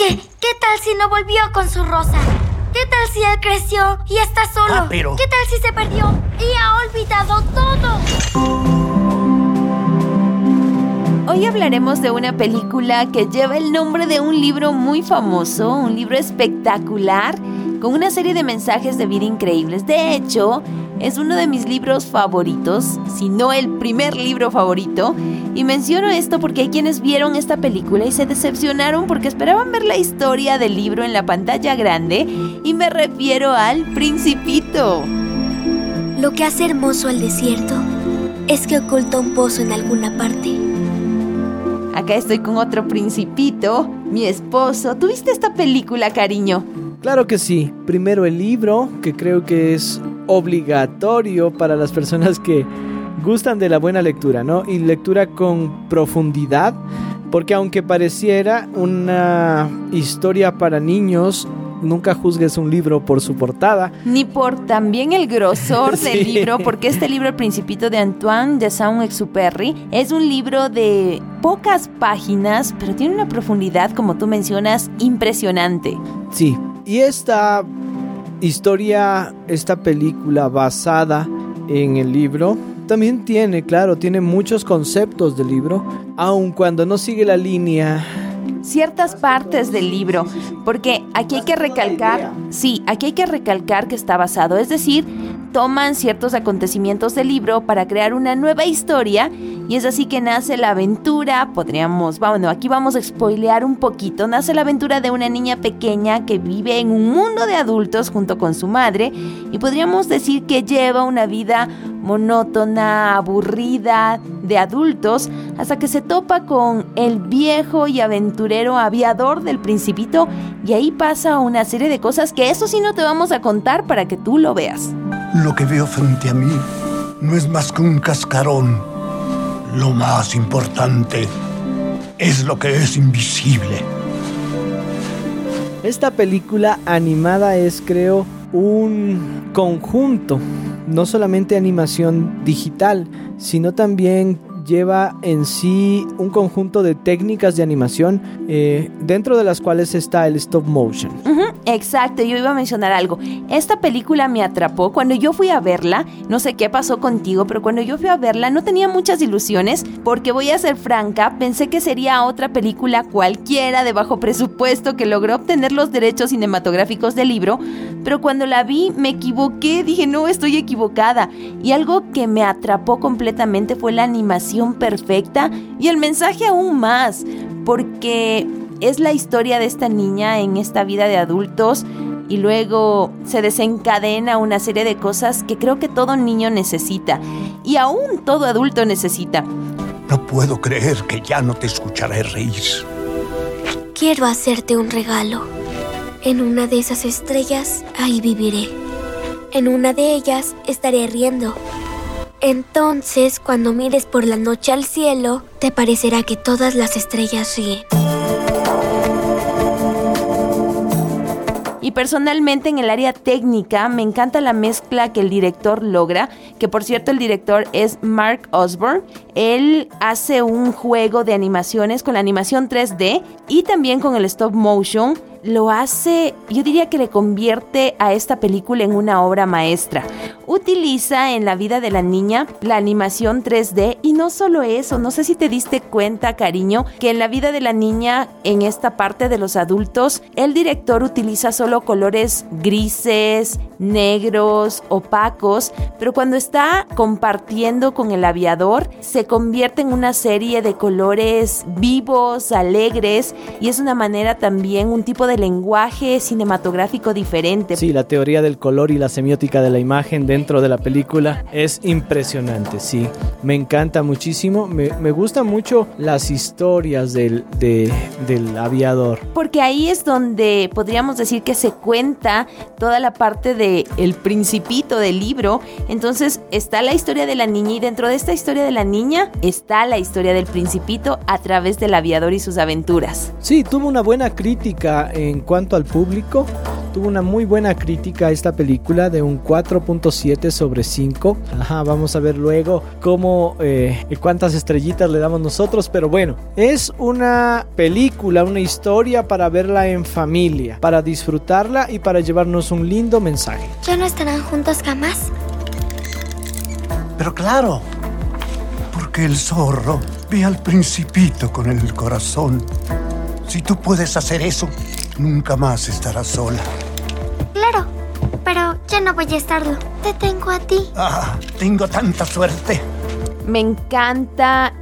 ¿Qué, ¿Qué tal si no volvió con su rosa? ¿Qué tal si él creció y está solo? Ah, pero- ¿Qué tal si se perdió y ha olvidado todo? Hoy hablaremos de una película que lleva el nombre de un libro muy famoso, un libro espectacular, con una serie de mensajes de vida increíbles. De hecho, es uno de mis libros favoritos, si no el primer libro favorito. Y menciono esto porque hay quienes vieron esta película y se decepcionaron porque esperaban ver la historia del libro en la pantalla grande. Y me refiero al Principito. Lo que hace hermoso al desierto es que oculta un pozo en alguna parte. Acá estoy con otro principito, mi esposo. ¿Tuviste esta película, cariño? Claro que sí. Primero el libro, que creo que es obligatorio para las personas que gustan de la buena lectura, ¿no? Y lectura con profundidad, porque aunque pareciera una historia para niños, nunca juzgues un libro por su portada. Ni por también el grosor del libro, porque este libro, El Principito de Antoine de Saint-Exupéry, es un libro de pocas páginas, pero tiene una profundidad, como tú mencionas, impresionante. Sí, y esta historia, esta película basada en el libro, también tiene, claro, tiene muchos conceptos del libro, aun cuando no sigue la línea. Ciertas partes del libro, porque aquí hay que recalcar, sí, aquí hay que recalcar que está basado, es decir, toman ciertos acontecimientos del libro para crear una nueva historia y es así que nace la aventura, podríamos, bueno, aquí vamos a spoilear un poquito, nace la aventura de una niña pequeña que vive en un mundo de adultos junto con su madre y podríamos decir que lleva una vida monótona, aburrida, de adultos, hasta que se topa con el viejo y aventurero aviador del principito y ahí pasa una serie de cosas que eso sí no te vamos a contar para que tú lo veas. Lo que veo frente a mí no es más que un cascarón. Lo más importante es lo que es invisible. Esta película animada es, creo, un conjunto, no solamente animación digital, sino también lleva en sí un conjunto de técnicas de animación eh, dentro de las cuales está el stop motion. Exacto, yo iba a mencionar algo. Esta película me atrapó cuando yo fui a verla. No sé qué pasó contigo, pero cuando yo fui a verla no tenía muchas ilusiones porque voy a ser franca, pensé que sería otra película cualquiera de bajo presupuesto que logró obtener los derechos cinematográficos del libro, pero cuando la vi me equivoqué, dije no, estoy equivocada. Y algo que me atrapó completamente fue la animación perfecta y el mensaje aún más, porque es la historia de esta niña en esta vida de adultos y luego se desencadena una serie de cosas que creo que todo niño necesita y aún todo adulto necesita. No puedo creer que ya no te escucharé reír. Quiero hacerte un regalo. En una de esas estrellas, ahí viviré. En una de ellas estaré riendo. Entonces, cuando mires por la noche al cielo, te parecerá que todas las estrellas ríen. Y personalmente en el área técnica me encanta la mezcla que el director logra, que por cierto el director es Mark Osborne. Él hace un juego de animaciones con la animación 3D y también con el stop motion. Lo hace, yo diría que le convierte a esta película en una obra maestra. Utiliza en la vida de la niña la animación 3D y no solo eso, no sé si te diste cuenta, cariño, que en la vida de la niña, en esta parte de los adultos, el director utiliza solo colores grises, negros, opacos, pero cuando está compartiendo con el aviador, se convierte en una serie de colores vivos, alegres, y es una manera también, un tipo de lenguaje cinematográfico diferente. Sí, la teoría del color y la semiótica de la imagen dentro de la película es impresionante, sí. Me encanta muchísimo, me, me gustan mucho las historias del, de- del aviador. Porque ahí es donde podríamos decir que se cuenta toda la parte de el principito del libro. Entonces está la historia de la niña y dentro de esta historia de la niña está la historia del principito a través del aviador y sus aventuras. Sí, tuvo una buena crítica en cuanto al público. tuvo una muy buena crítica a esta película de un 4.7 sobre 5. Ajá, vamos a ver luego cómo, eh, cuántas estrellitas le damos nosotros, pero bueno, es una película, una historia para verla en familia, para disfrutarla y para llevarnos un lindo mensaje. ¿Ya no estarán juntos jamás? Pero claro, porque el zorro ve al principito con el corazón. Si tú puedes hacer eso, nunca más estarás sola. Claro, pero ya no voy a estarlo. Te tengo a ti. Ah, tengo tanta suerte. Me encanta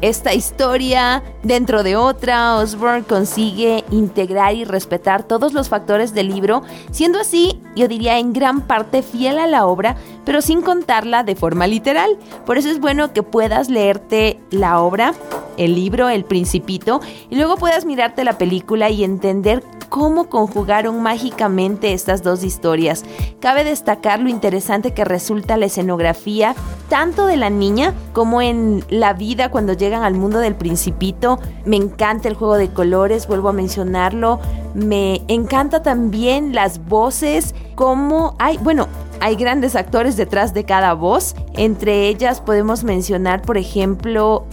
esta historia dentro de otra. Osborne consigue integrar y respetar todos los factores del libro, siendo así, yo diría, en gran parte fiel a la obra, pero sin contarla de forma literal. Por eso es bueno que puedas leerte la obra, el libro, El Principito, y luego puedas mirarte la película y entender cómo conjugaron mágicamente estas dos historias. Cabe destacar lo interesante que resulta la escenografía, tanto de la niña como en la vida cuando llegan al mundo del principito. Me encanta el juego de colores, vuelvo a mencionarlo. Me encanta también las voces, como hay, bueno, hay grandes actores detrás de cada voz. Entre ellas podemos mencionar, por ejemplo,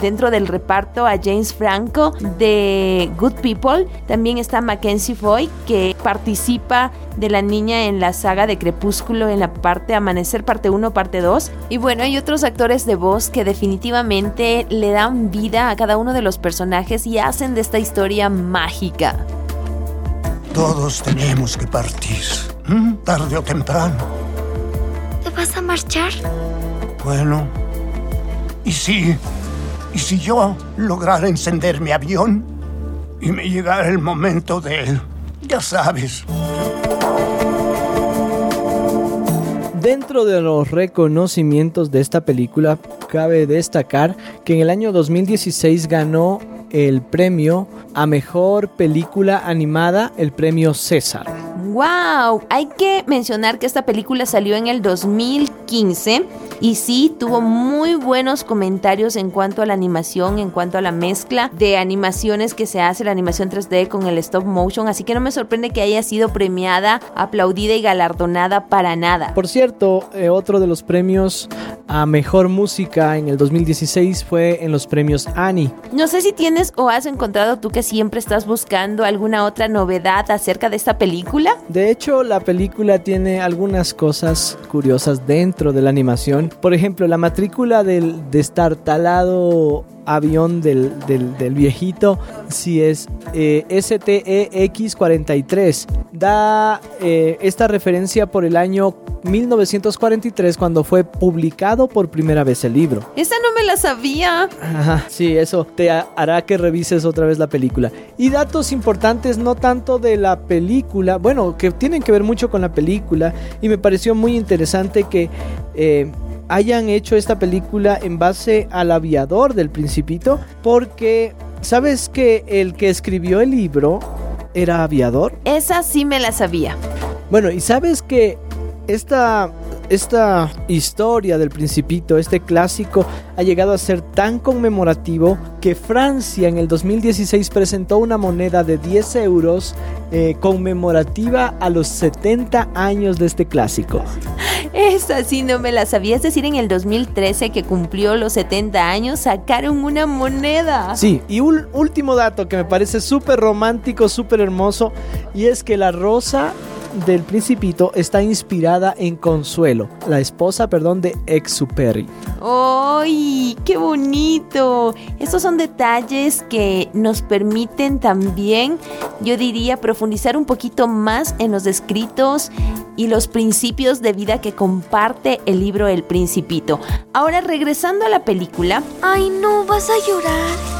dentro del reparto a James Franco de Good People. También está Mackenzie Foy, que participa de la niña en la saga de Crepúsculo en la parte Amanecer, parte 1, parte 2. Y bueno, hay otros actores de voz que definitivamente le dan vida a cada uno de los personajes y hacen de esta historia mágica. Todos tenemos que partir, tarde o temprano. ¿Te vas a marchar? Bueno, ¿y si, y si yo lograra encender mi avión y me llegara el momento de, ya sabes, Dentro de los reconocimientos de esta película, cabe destacar que en el año 2016 ganó el premio a mejor película animada, el premio César. ¡Wow! Hay que mencionar que esta película salió en el 2015 y sí tuvo muy buenos comentarios en cuanto a la animación, en cuanto a la mezcla de animaciones que se hace, la animación 3D con el stop motion, así que no me sorprende que haya sido premiada, aplaudida y galardonada para nada. Por cierto, eh, otro de los premios a mejor música en el 2016 fue en los premios Annie. No sé si tienes o has encontrado tú que siempre estás buscando alguna otra novedad acerca de esta película. De hecho, la película tiene algunas cosas curiosas dentro de la animación. Por ejemplo, la matrícula del destartalado avión del, del- del viejito, si es eh, STEX-43. Da eh, esta referencia por el año 1943 cuando fue publicado por primera vez el libro. Esa no me la sabía. Ajá, sí, eso te ha- hará que revises otra vez la película. Y datos importantes, no tanto de la película, bueno, que tienen que ver mucho con la película. Y me pareció muy interesante que eh, hayan hecho esta película en base al aviador del Principito, porque sabes que el que escribió el libro era aviador. Esa sí me la sabía. Bueno, y sabes que esta, esta historia del principito, este clásico, ha llegado a ser tan conmemorativo que Francia en el 2016 presentó una moneda de 10 euros eh, conmemorativa a los 70 años de este clásico. Esa sí no me la sabía. Es decir, en el 2013 que cumplió los 70 años, sacaron una moneda. Sí, y un último dato que me parece súper romántico, súper hermoso, y es que la rosa del principito está inspirada en Consuelo, la esposa, perdón, de Exuperi. ¡Ay, qué bonito! Estos son detalles que nos permiten también, yo diría, profundizar un poquito más en los escritos y los principios de vida que comparte el libro El Principito. Ahora, regresando a la película, Ay, no, vas a llorar.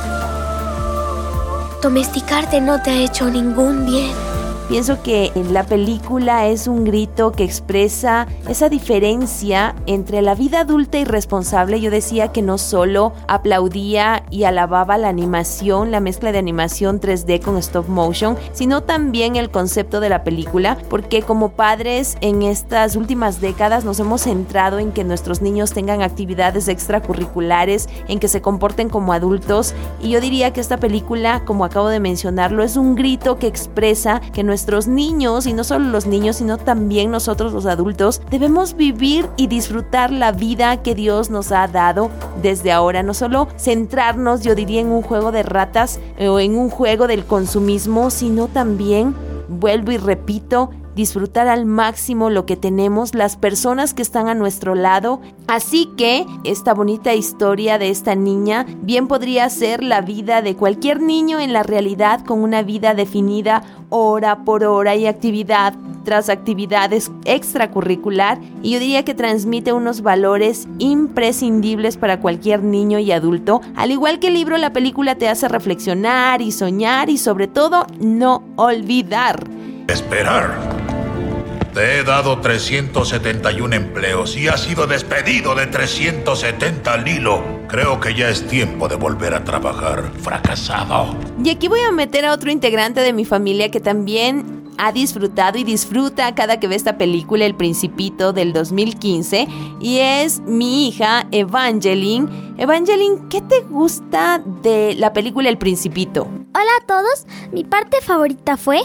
Domesticarte no te ha hecho ningún bien. Pienso que en la película es un grito que expresa esa diferencia entre la vida adulta y responsable. Yo decía que no solo aplaudía y alababa la animación, la mezcla de animación 3D con stop motion, sino también el concepto de la película, porque como padres en estas últimas décadas nos hemos centrado en que nuestros niños tengan actividades extracurriculares, en que se comporten como adultos, y yo diría que esta película, como acabo de mencionarlo, es un grito que expresa que nuestros niños, y no solo los niños, sino también nosotros los adultos, debemos vivir y disfrutar la vida que Dios nos ha dado desde ahora. No solo centrarnos, yo diría, en un juego de ratas eh, o en un juego del consumismo, sino también, vuelvo y repito, disfrutar al máximo lo que tenemos, las personas que están a nuestro lado. Así que esta bonita historia de esta niña bien podría ser la vida de cualquier niño en la realidad con una vida definida hora por hora y actividad tras actividades extracurricular y yo diría que transmite unos valores imprescindibles para cualquier niño y adulto. Al igual que el libro, la película te hace reflexionar y soñar y sobre todo no olvidar. Esperar. Te he dado 371 empleos y has sido despedido de 370, Lilo. Creo que ya es tiempo de volver a trabajar. Fracasado. Y aquí voy a meter a otro integrante de mi familia que también ha disfrutado y disfruta cada que ve esta película El Principito del 2015 y es mi hija Evangeline. Evangeline, ¿qué te gusta de la película El Principito? Hola a todos, mi parte favorita fue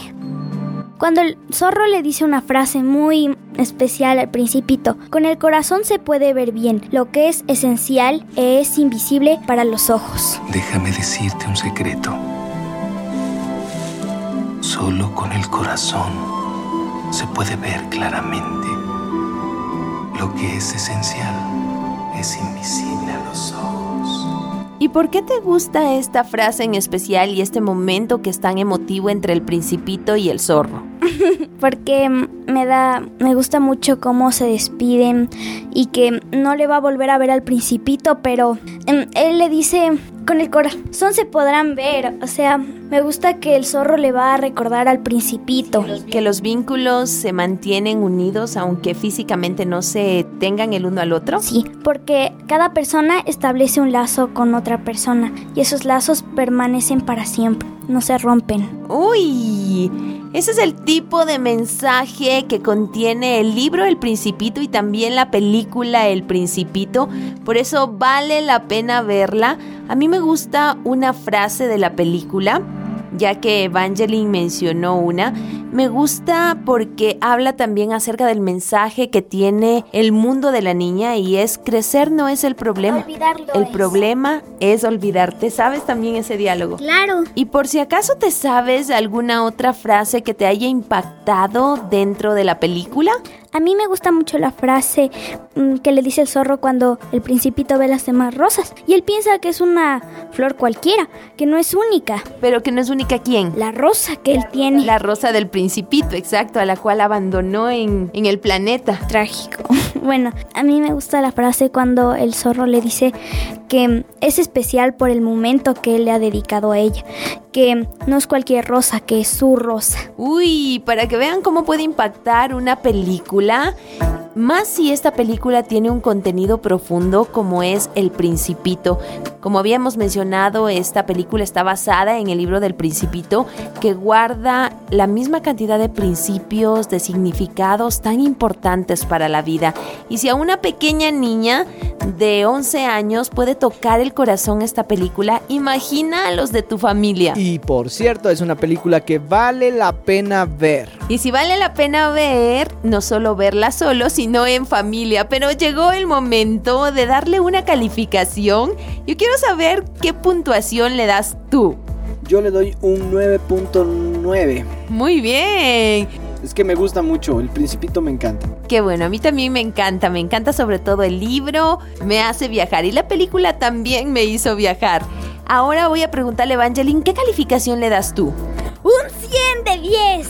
cuando el zorro le dice una frase muy especial al principito, con el corazón se puede ver bien, lo que es esencial es invisible para los ojos. Déjame decirte un secreto. Solo con el corazón se puede ver claramente. Lo que es esencial es invisible a los ojos. ¿Y por qué te gusta esta frase en especial y este momento que es tan emotivo entre el principito y el zorro? Porque me da, me gusta mucho cómo se despiden y que no le va a volver a ver al principito, pero em, él le dice con el corazón se podrán ver. O sea, me gusta que el zorro le va a recordar al principito. Que los vínculos se mantienen unidos aunque físicamente no se tengan el uno al otro. Sí, porque cada persona establece un lazo con otra persona y esos lazos permanecen para siempre, no se rompen. Uy, ese es el tipo de mensaje que contiene el libro El Principito y también la película El Principito. Por eso vale la pena verla. A mí me gusta una frase de la película ya que Evangeline mencionó una, me gusta porque habla también acerca del mensaje que tiene el mundo de la niña y es crecer no es el problema. el problema es olvidarte. ¿Sabes también ese diálogo? Claro. Y por si acaso te sabes alguna otra frase que te haya impactado dentro de la película? A mí me gusta mucho la frase mm, que le dice el zorro cuando el principito ve las demás rosas y él piensa que es una flor cualquiera, que no es única. Pero que no es única quién? La rosa que él tiene. La rosa del principito, exacto, a la cual abandonó en, en el planeta. Trágico. Bueno, a mí me gusta la frase cuando el zorro le dice que es especial por el momento que él le ha dedicado a ella, que no es cualquier rosa, que es su rosa. Uy, para que vean cómo puede impactar una película más si esta película tiene un contenido profundo como es El Principito. Como habíamos mencionado, esta película está basada en el libro del Principito que guarda la misma cantidad de principios, de significados tan importantes para la vida. Y si a una pequeña niña de 11 años puede tocar el corazón esta película, imagina a los de tu familia. Y por cierto, es una película que vale la pena ver. Y si vale la pena ver, no solo verla solo, sino en familia. Pero llegó el momento de darle una calificación. Yo quiero saber qué puntuación le das tú. Yo le doy un 9.9. Muy bien. Es que me gusta mucho, el principito me encanta. Qué bueno, a mí también me encanta, me encanta sobre todo el libro, me hace viajar y la película también me hizo viajar. Ahora voy a preguntarle a Evangeline, ¿qué calificación le das tú? ¡Un 100 de 10!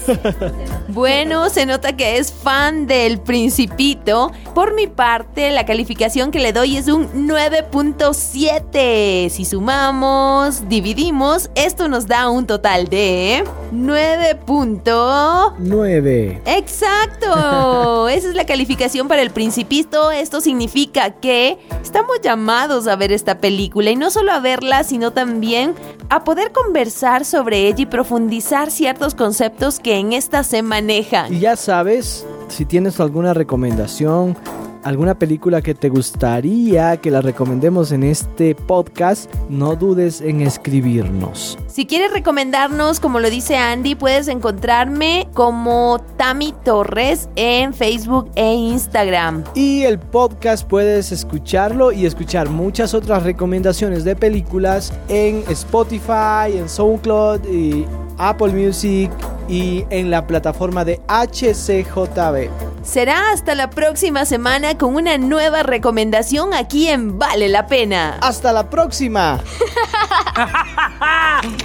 Bueno, se nota que es fan del Principito. Por mi parte, la calificación que le doy es un 9.7. Si sumamos, dividimos, esto nos da un total de 9.9. Exacto. Esa es la calificación para el Principito. Esto significa que estamos llamados a ver esta película y no solo a verla, sino también a poder conversar sobre ella y profundizar ciertos conceptos que en esta se manejan. Y ya sabes, si tienes alguna recomendación alguna película que te gustaría que la recomendemos en este podcast, no dudes en escribirnos. Si quieres recomendarnos, como lo dice Andy, puedes encontrarme como Tami Torres en Facebook e Instagram. Y el podcast puedes escucharlo y escuchar muchas otras recomendaciones de películas en Spotify, en SoundCloud y Apple Music y en la plataforma de HCJB. Será hasta la próxima semana con una nueva recomendación aquí en Vale la Pena. Hasta la próxima.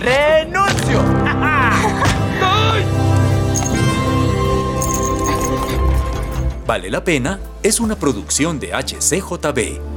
¡Renuncio! Vale la Pena es una producción de HCJB